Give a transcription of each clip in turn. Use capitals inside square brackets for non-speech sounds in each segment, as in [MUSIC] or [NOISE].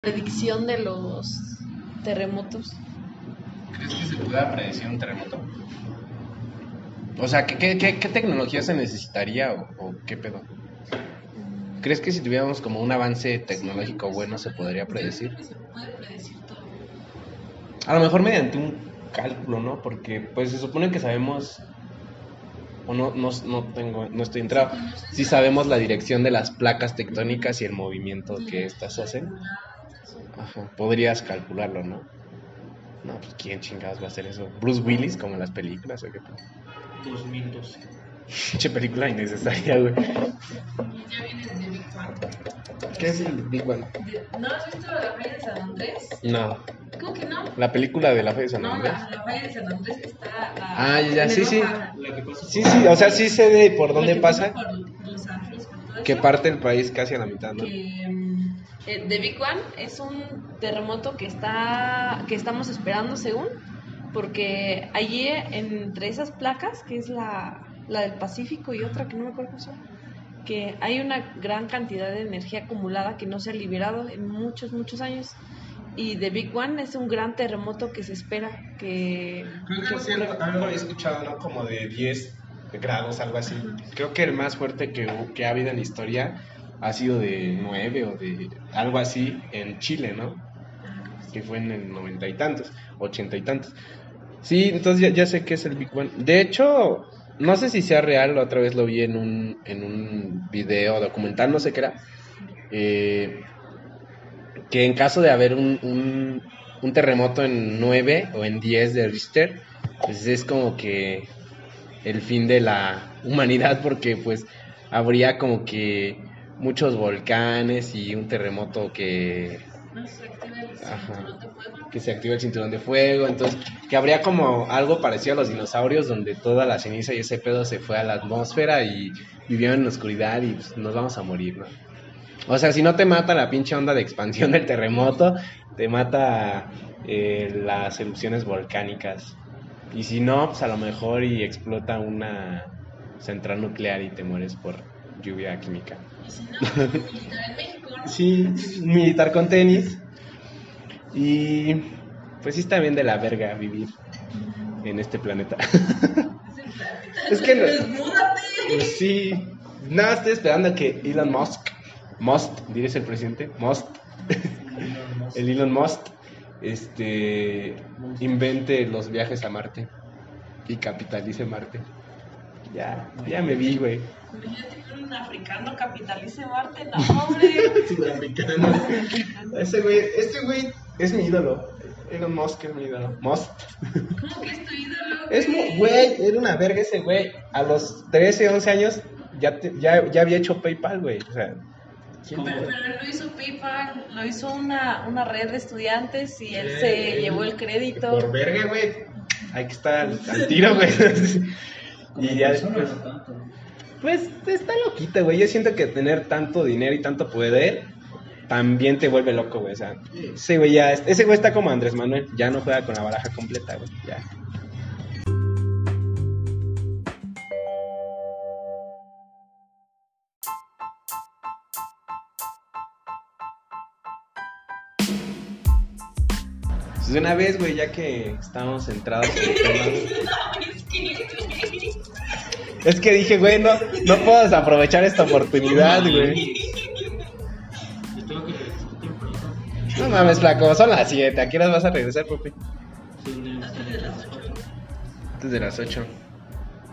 predicción de los terremotos. ¿Crees que se pueda predecir un terremoto? O sea, ¿qué, qué, qué, qué tecnología se necesitaría o, o qué pedo? ¿Crees que si tuviéramos como un avance tecnológico bueno se podría predecir? Se puede predecir todo. A lo mejor mediante un cálculo, ¿no? Porque pues se supone que sabemos o no, no, no tengo, no estoy entrado. Si sabemos la dirección de las placas tectónicas y el movimiento que éstas hacen. Ajá, podrías calcularlo, ¿no? No, pues quién chingados va a hacer eso. Bruce Willis, como en las películas, ¿o qué? 2012. [LAUGHS] Pinche película innecesaria, güey. Y ya viene Big Bang. ¿Qué es el Big One? De- ¿No has visto la falla de San Andrés? No, ¿Cómo que no? la película de la fe de San No, Andrés. la, la falla de San Andrés está. La, Ah, ya, ya, sí, sí. Sí, sí, o sea, sí sé de por La dónde que pasa, Por, Los Ángeles, por todo que eso. parte el país casi a la mitad, ¿no? que eh, The Big One es un terremoto que está que estamos esperando según porque allí entre esas placas que es la, la del Pacífico y otra que no me acuerdo cómo se llama, que hay una gran cantidad de energía acumulada que no se ha liberado en muchos muchos años y The Big One es un gran terremoto que se espera que, Creo que que sí, algo había escuchado, ¿no? Como de 10 grados, algo así. Creo que el más fuerte que, que ha habido en la historia ha sido de 9 o de algo así en Chile, ¿no? Que fue en el noventa y tantos, ochenta y tantos. Sí, entonces ya, sé qué es el Big One. De hecho, no sé si sea real, la otra vez lo vi en un, en un video documental, no sé qué era. eh, que en caso de haber un, un, un terremoto en 9 o en 10 de Richter, pues es como que el fin de la humanidad porque pues habría como que muchos volcanes y un terremoto que, No se activa el Ajá. cinturón de fuego. que se activa el cinturón de fuego, entonces que habría como algo parecido a los dinosaurios donde toda la ceniza y ese pedo se fue a la atmósfera y vivieron en la oscuridad y pues, nos vamos a morir, ¿no? O sea, si no te mata la pinche onda de expansión del terremoto, te mata eh, las erupciones volcánicas. Y si no, pues a lo mejor y explota una central nuclear y te mueres por lluvia química. Y si no, militar en México, ¿no? Sí, militar con tenis. Y pues sí está bien de la verga vivir en este planeta. [LAUGHS] es que no- sí, nada, estoy esperando a que Elon Musk, Musk, dirías el presidente, Musk, [LAUGHS] el Elon Musk, este, invente los viajes a Marte y capitalice Marte. Ya, ya me vi, güey. Un africano capitalice Marte, no, hombre. [LAUGHS] Sudamericano. Ese güey, ese güey es mi ídolo. Elon Musk es mi ídolo. Musk. ¿Cómo que es tu ídolo? Es muy, güey, era una verga ese güey. A los 13, 11 años ya, te- ya, ya había hecho PayPal, güey. O sea, ¿quién te- Pero, pero él lo hizo PayPal, lo hizo una, una red de estudiantes y él Eh, se llevó el crédito. Por verga, güey. Hay que estar al, al tiro, güey. [LAUGHS] y ya después. Pues está loquita, güey. Yo siento que tener tanto dinero y tanto poder también te vuelve loco, güey. O sea, ese güey ya. Ese güey está como Andrés Manuel. Ya no juega con la baraja completa, güey. Ya. Pues de una vez, güey, ya que estamos centrados en el tema. [LAUGHS] Es que dije, güey, no, no puedo desaprovechar esta oportunidad, güey. Yo tengo que regresar temprano. No mames, flaco, son las 7. ¿A qué horas vas a regresar, papi? Antes de las 8.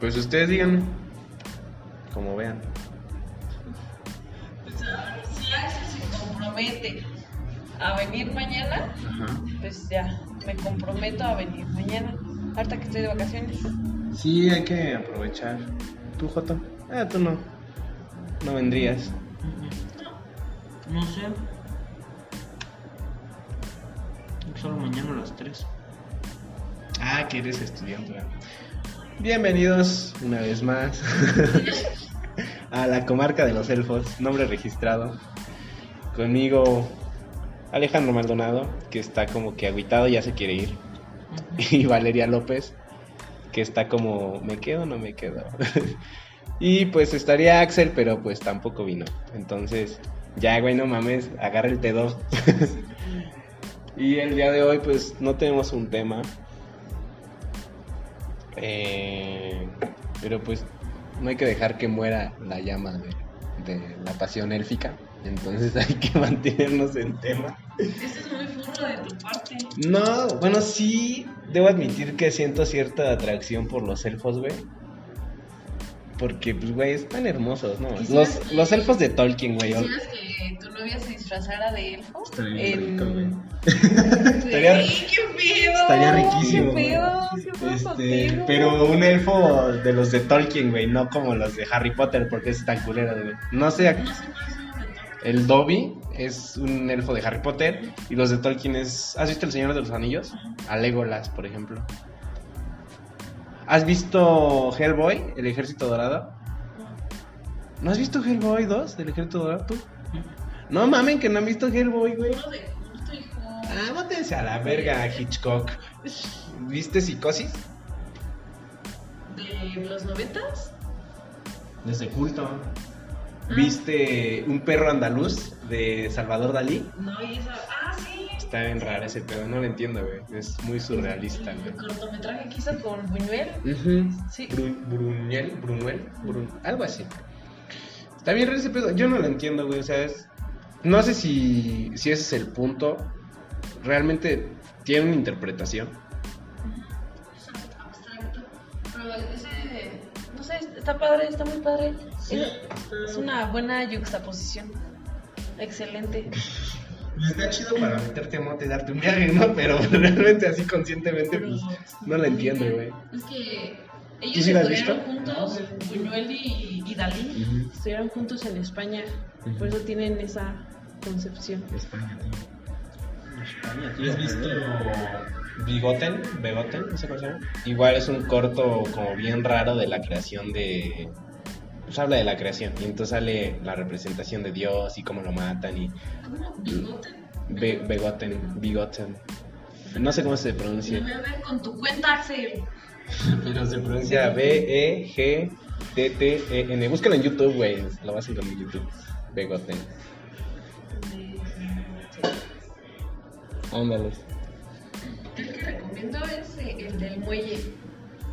Pues ustedes díganme. Como vean. Pues, ah, si Axel se compromete a venir mañana, Ajá. pues ya, me comprometo a venir mañana. Ahorita que estoy de vacaciones. Sí, hay que aprovechar. ¿Tú, Joto? Ah, tú no. No vendrías. No sé. Solo mañana a las 3. Ah, que eres estudiante. Bienvenidos una vez más [LAUGHS] a la comarca de los elfos, nombre registrado. Conmigo Alejandro Maldonado, que está como que aguitado, ya se quiere ir. [LAUGHS] Y Valeria López, que está como, ¿me quedo o no me quedo? [LAUGHS] y pues estaría Axel, pero pues tampoco vino. Entonces, ya, güey, no mames, agarra el T2. [LAUGHS] Y el día de hoy, pues no tenemos un tema. Eh, pero pues no hay que dejar que muera la llama de, de la pasión élfica. Entonces [LAUGHS] hay que mantenernos en tema. Esto es muy furro de tu parte. No, bueno, sí, debo admitir que siento cierta atracción por los elfos, güey. Porque, pues, güey, están hermosos, ¿no? Los, que- los elfos de Tolkien, güey. ¿Quisieras que tu novia se disfrazara de elfo? Estaría bien En- rico, güey. [LAUGHS] Estaría... Estaría- ¡Qué pedo! Estaría riquísimo. ¡Qué pedo! ¿Qué pedo Este, contigo? pero un elfo de los de Tolkien, güey, no como los de Harry Potter, porque es tan culero, güey. No sé, No sé el Dobby es un elfo de Harry Potter y los de Tolkien es... ¿Has visto El Señor de los Anillos? A Legolas, por ejemplo. ¿Has visto Hellboy, El Ejército Dorado? ¿No has visto Hellboy 2 del Ejército Dorado tú? No mamen que no han visto Hellboy, güey. Uno de culto, hijo. Ah, bótense a la verga, Hitchcock. ¿Viste Psicosis? ¿De los noventas? Desde culto. Ah. ¿Viste Un perro andaluz de Salvador Dalí? No, y esa... ¡Ah, sí! Está bien raro ese pedo, no lo entiendo, güey. Es muy surrealista, El güey. cortometraje que hizo con Buñuel. Ujú. Sí. Bru- Bruñel, Brunuel, Brun- algo así. Está bien raro ese pedo, yo no lo entiendo, güey, o sea, es... No sé si, si ese es el punto. Realmente tiene una interpretación. Es abstracto. Pero ese... No sé, está padre, está muy padre. es, es una buena yuxtaposición. Excelente. Está chido para meterte a moto y darte un viaje, ¿no? Pero [LAUGHS] realmente así conscientemente, pues, no lo entiendo, güey. Es que ¿Tú ellos sí la has estuvieron visto? juntos, Buñuel y, y Dalí, estuvieron juntos en España. Por eso tienen esa concepción. España, España, ¿Y has visto Bigoten? Begoten, no sé cómo se llama. Igual es un corto como bien raro de la creación de... Pues habla de la creación y entonces sale la representación de Dios y cómo lo matan y... Be- Begoten, Bigoten. No sé cómo se Me pronuncia, voy a ver con tu cuenta, Axel. pero se pronuncia E B-E-G-T-T-E-N. Búscalo en YouTube, güey. Lo vas a encontrar en YouTube. Begoten. Ándale. El que recomiendo es eh, el del muelle.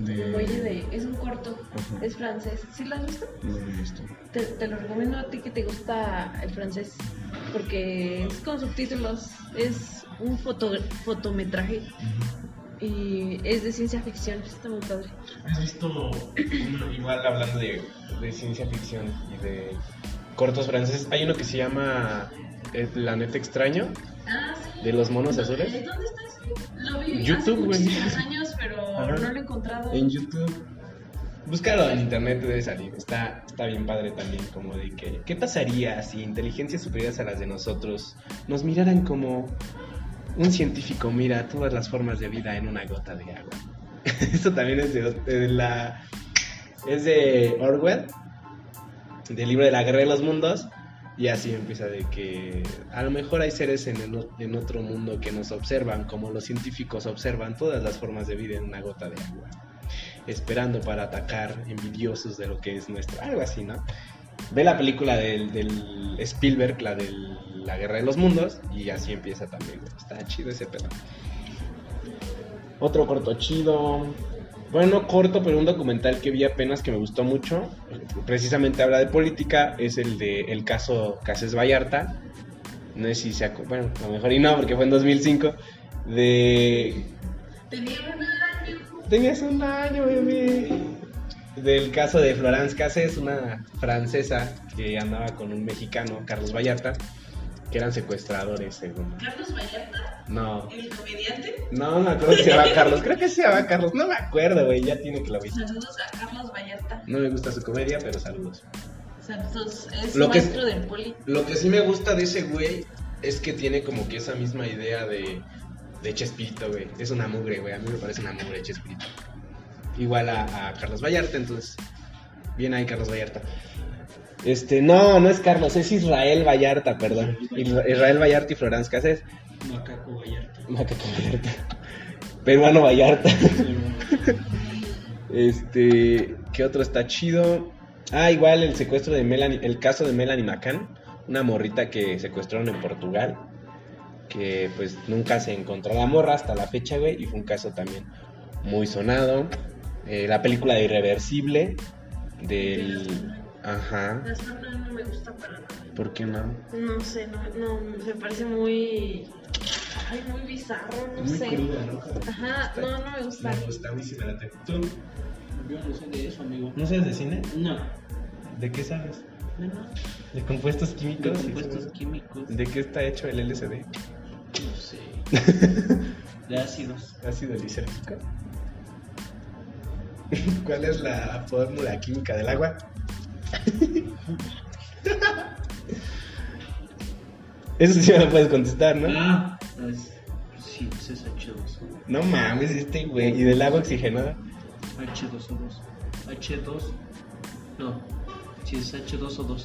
De... El muelle de. Es un corto. Ajá. Es francés. ¿Sí lo has visto? No lo he visto. Te, te lo recomiendo a ti que te gusta el francés. Porque es con subtítulos. Es un foto, fotometraje. Y es de ciencia ficción. Está muy padre. ¿Has visto uno, igual hablando de, de ciencia ficción y de cortos franceses? Hay uno que se llama El planeta extraño Ah, sí. de los monos ¿Dónde- azules. ¿Dónde está ese? Lo vi YouTube, hace güey. años, Ajá. no lo he encontrado. En YouTube. Búscalo en internet, debe salir. Está, está bien padre también, como de que. ¿Qué pasaría si inteligencias superiores a las de nosotros nos miraran como un científico mira todas las formas de vida en una gota de agua? [LAUGHS] Esto también es de, de la. Es de Orwell, del libro de la guerra de los mundos. Y así empieza de que a lo mejor hay seres en, el en otro mundo que nos observan, como los científicos observan todas las formas de vida en una gota de agua esperando para atacar, envidiosos de lo que es nuestro. Algo así, ¿no? Ve la película del, del Spielberg, la de la Guerra de los Mundos, y así empieza también. Está chido ese pedo. Otro corto chido. Bueno, no corto, pero un documental que vi apenas que me gustó mucho. Precisamente habla de política. Es el de el caso Cases Vallarta. No sé si se acu- Bueno, a lo mejor y no, porque fue en 2005. De Tenía un año. Tenías un año, bebé. Del caso de Florence Cassés, una francesa que andaba con un mexicano, Carlos Vallarta, que eran secuestradores, según. Carlos Vallarta, No, el comediante. no me acuerdo si se llama Carlos. Creo que se llama Carlos. No me acuerdo, güey. Ya tiene que lo vi. Saludos a Carlos Vallarta. No me gusta su comedia, pero saludos. Saludos. Es Lo que- maestro del poli. Lo que sí me gusta de ese güey es que tiene como que esa misma idea de, de Chespirito, güey. Es una mugre, güey. A mí me parece una mugre Chespirito. Igual a, a Carlos Vallarta, entonces. Bien ahí, Carlos Vallarta. Este, no, no es Carlos, es Israel Vallarta, perdón. Isra- Israel Vallarta y Florence Cassés. Macaco Vallarta. Macaco Vallarta. Peruano Vallarta. Este, ¿qué otro está chido? Ah, igual el secuestro de Melanie, el caso de Melanie McCann, una morrita que secuestraron en Portugal. que pues nunca se encontró la morra hasta la fecha, güey, y fue un caso también muy sonado. Eh, la película de Irreversible del... Ajá, no, no me gusta para nada. ¿por qué no? No sé, no, no, me parece muy. Ay, muy bizarro, no Muy sé. cruda, ¿no? Ajá, no, no me gusta. Me gusta, a mí sí me late. ¿Tú Yo no sé de eso, amigo. no sabes de cine? No. ¿De qué sabes? ¿De compuestos químicos? de compuestos químicos. ¿De qué está hecho el LSD? No sé. [LAUGHS] De ácidos. ¿Ácido lisérgico? [LAUGHS] ¿Cuál es la fórmula química del agua? Eso sí me lo puedes contestar, ¿no? Ah, es, sí, pues es H2O. No mames, este güey. ¿Y del agua oxigenada? H2O2. H2. No. Si es H2O2.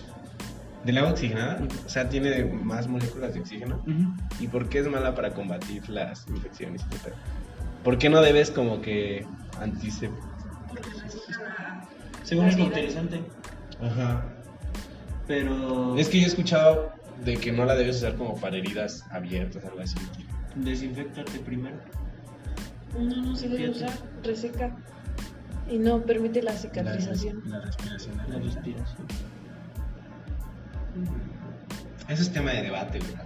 ¿Del agua oxigenada? O sea, tiene más moléculas de oxígeno. ¿Y por qué es mala para combatir las infecciones? ¿Por qué no debes como que antisep... Según es interesante. Ajá. Pero. Es que yo he escuchado de que no la debes usar como para heridas abiertas, algo así. Desinfectate primero. No, no se debe usar, reseca. Y no permite la cicatrización. La, respiración. La respiración. Eso es tema de debate, güey. la.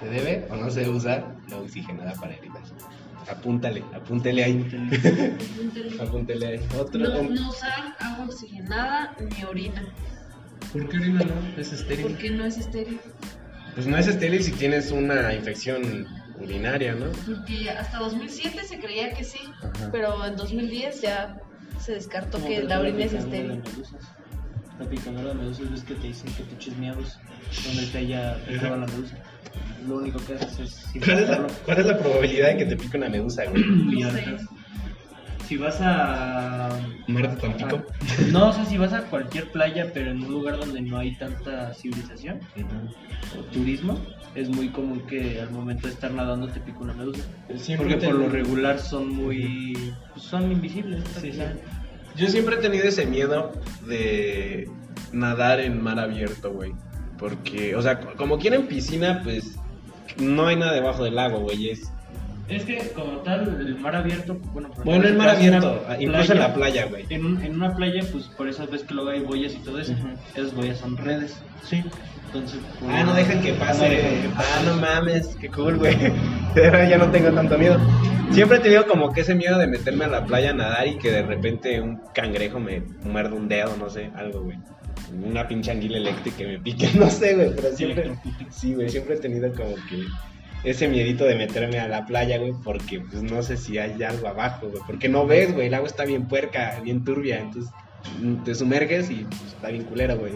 ¿Se debe o no se debe usar la oxigenada para heridas? Apúntale, apúntele ahí. apúntele ahí. Otro. No, no usar agua oxigenada ni orina, ¿Por qué orina no? Es estéril. porque no es estéril. Pues no es estéril si tienes una infección urinaria, ¿no? Porque hasta 2007 se creía que sí, Ajá. pero en 2010 ya se descartó Como que la orina es estéril. medusas. La picadora de medusas ves que te dicen que te eches miados donde te haya picado la medusa. Lo único que haces es ¿Cuál es, la, cuál es la probabilidad de que te pique una medusa, güey? No sé. Si vas a Mar de Tampico. No, o sea, si vas a cualquier playa, pero en un lugar donde no hay tanta civilización o turismo, es muy común que al momento de estar nadando te pique una medusa. Siempre Porque por lo regular son muy. pues, son invisibles. Sí. Yo siempre he tenido ese miedo de nadar en mar abierto, güey. Porque, o sea, como quieren piscina, pues no hay nada debajo del lago, güey. Es... Es que, como tal, el mar abierto. Bueno, Bueno, en ejemplo, mar abierto, una incluso en la playa, güey. En, un- en una playa, pues por eso ves que luego hay boyas y todo eso. Ujú. Esas boyas son redes. Sí. Entonces, pues, Ah, no dejan que pase. no ah, no mames, qué cool, güey. [LAUGHS] Ya no tengo tanto miedo. Siempre he tenido como que ese miedo de meterme a la playa a nadar y que de repente un cangrejo me muerde un dedo, no sé, algo, güey. Una pinche anguila eléctrica que me pique, [LAUGHS] no sé, güey, pero siempre. Sí, güey, siempre he tenido como que ese miedito de meterme a la playa, güey, porque pues no sé si hay algo abajo, güey. Porque no ves, güey, el agua está bien puerca, bien turbia, entonces mm, te sumerges y pues, está bien culera, güey.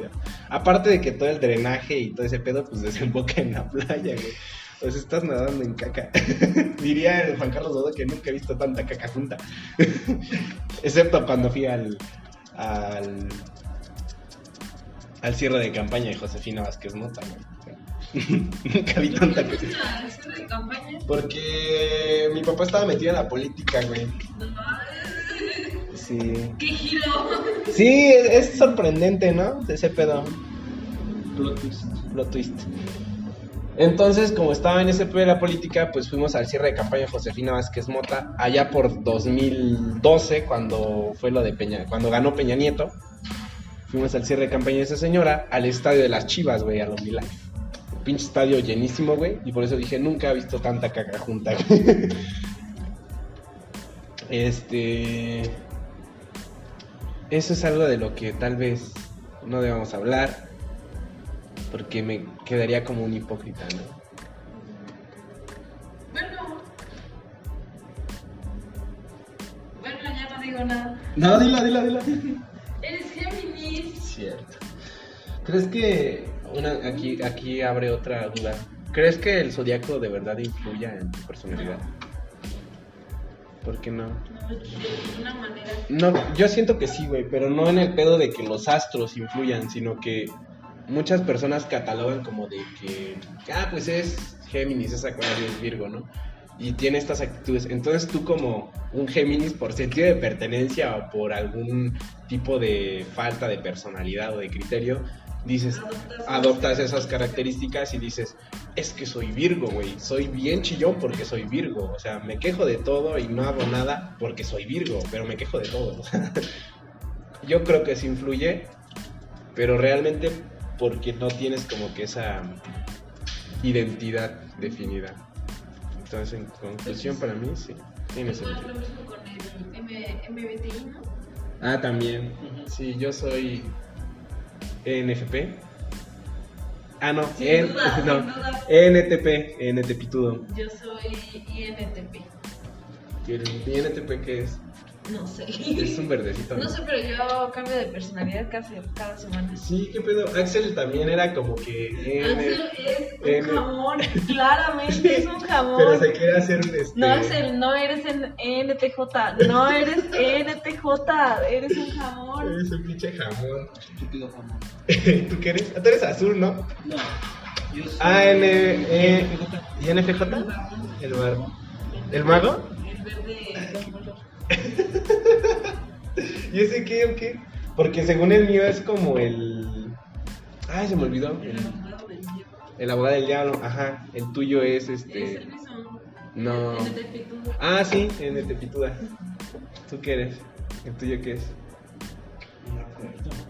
Aparte de que todo el drenaje y todo ese pedo, pues [LAUGHS] desemboca en la playa, güey. Pues estás nadando en caca. [LAUGHS] Diría el Juan Carlos Dodo que nunca he visto tanta caca junta. Excepto cuando fui al, al, al cierre de campaña de Josefina Vázquez Mota, güey. [LAUGHS] nunca vi tanta de campaña? Porque mi papá estaba metido en la política, güey. Sí. ¡Qué giro! Sí, es, es sorprendente, ¿no? Ese pedo. Plot twist. Plot twist. Entonces, como estaba en ese pedo de la política, pues fuimos al cierre de campaña de Josefina Vázquez Mota, allá por 2012, cuando fue lo de Peña, cuando ganó Peña Nieto. Fuimos al cierre de campaña de esa señora, al estadio de las Chivas, güey, a los Milán. Pinche estadio llenísimo, güey, y por eso dije, nunca he visto tanta caca junta, güey. [LAUGHS] Este. Eso es algo de lo que tal vez no debamos hablar. Porque me quedaría como un hipócrita, ¿no? Bueno. Bueno, ya no digo nada. No, dila, dila, dila. ¿Crees que. Una, aquí, aquí abre otra duda. ¿Crees que el zodiaco de verdad influya en tu personalidad? ¿Por qué no? No, de una manera. No, yo siento que sí, güey, pero no en el pedo de que los astros influyan, sino que muchas personas catalogan como de que, ah, pues es Géminis, es Acuario, es Virgo, ¿no? Y tiene estas actitudes. Entonces tú como un Géminis, por sentido de pertenencia o por algún tipo de falta de personalidad o de criterio, dices, Adoptas- esas características y dices, es que soy Virgo, güey, soy bien chillón porque soy Virgo, o sea, me quejo de todo y no hago nada porque soy Virgo, pero me quejo de todo. [LAUGHS] Yo creo que sí influye, pero realmente porque no tienes como que esa identidad definida. Entonces, en conclusión, para mí, sí, tiene sentido. lo mismo con el M- MBTI, ¿no? Ah, también. Sí, yo soy ENFP. Ah, no, Sin en- duda, [LAUGHS] no, sin duda. ENTP, ENTPitudo. Yo soy INTP. ¿Y el INTP qué es? No sé. Es un verdecito. No sé, pero yo cambio de personalidad casi cada semana. Sí, qué pedo. Axel también era como que Axel es un N. jamón, claramente es un [LAUGHS] jamón. pero se quiere hacer este. No, Axel, no eres en NTJ, no eres NTJ, eres un jamón. Eres un pinche jamón. Estúpido jamón. [LAUGHS] ¿Tú qué eres? Ah, Tú eres azul, ¿no? No. Yo soy. Ah, N, E. ¿Y NFJ? El mago. ¿El mago? El verde. [LAUGHS] ¿Y ese qué o qué? Porque según el mío es como el. Ay, se me olvidó. El El, abogado del diablo. el abogado del diablo, ajá. El tuyo es Es este. el mismo. No. NTP, tú. Ah, sí, en el Tepituda. ¿Tú qué eres? ¿El tuyo qué es?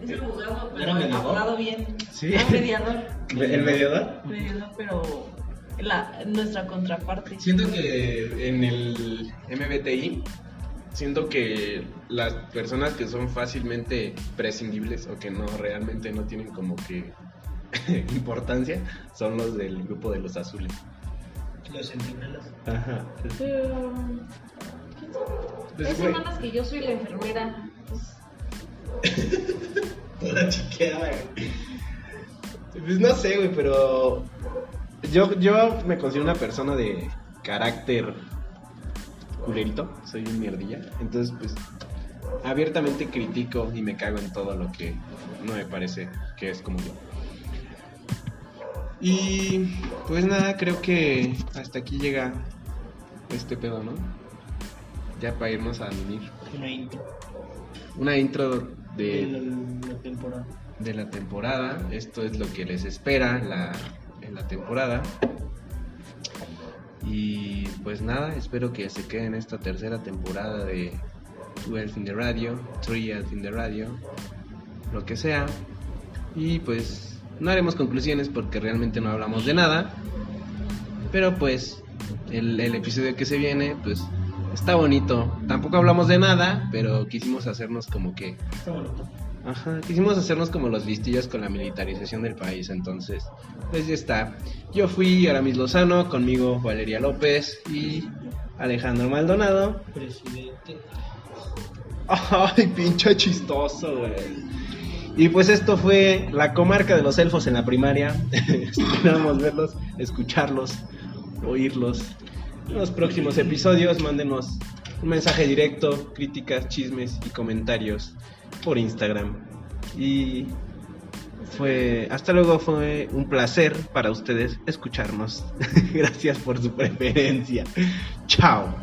Es el abogado, pero ¿Era mediador? abogado bien. Sí. Ah, mediador. ¿El mediador? Mediador, pero la, nuestra contraparte. Siento que en el MBTI, siento que las personas que son fácilmente prescindibles o que no realmente no tienen como que [LAUGHS] importancia son los del grupo de los azules. Los centinelas. Ajá. Pero. Pues, Hay güey. semanas que yo soy la enfermera. pues, [LAUGHS] Toda chiqueada, güey. Pues no sé, güey, pero yo, yo me considero una persona de carácter culerito, soy un mierdilla. Entonces, pues, abiertamente critico y me cago en todo lo que no me parece que es como yo. Y pues nada, creo que hasta aquí llega este pedo, ¿no? Ya para irnos a dormir. Una intro Una intro de de la, la temporada. de la temporada. Esto es lo que les espera la- en la temporada. Y pues nada, espero que se queden esta tercera temporada de 12 in the Radio, 3 in the Radio, lo que sea. Y pues no haremos conclusiones porque realmente no hablamos de nada. Pero pues el, el episodio que se viene, pues está bonito. Tampoco hablamos de nada, pero quisimos hacernos como que Está bonito. Ajá, quisimos hacernos como los listillos con la militarización del país, entonces, pues ya está. Yo fui Aramis Lozano, conmigo Valeria López y Alejandro Maldonado. Presidente. [LAUGHS] Ay, pinche chistoso, güey. Y pues esto fue la comarca de los elfos en la primaria. [LAUGHS] Esperamos verlos, escucharlos, oírlos. En los próximos episodios, mándenos un mensaje directo, críticas, chismes y comentarios por Instagram. Y fue, hasta luego, fue un placer para ustedes escucharnos. [LAUGHS] Gracias por su preferencia. Chao.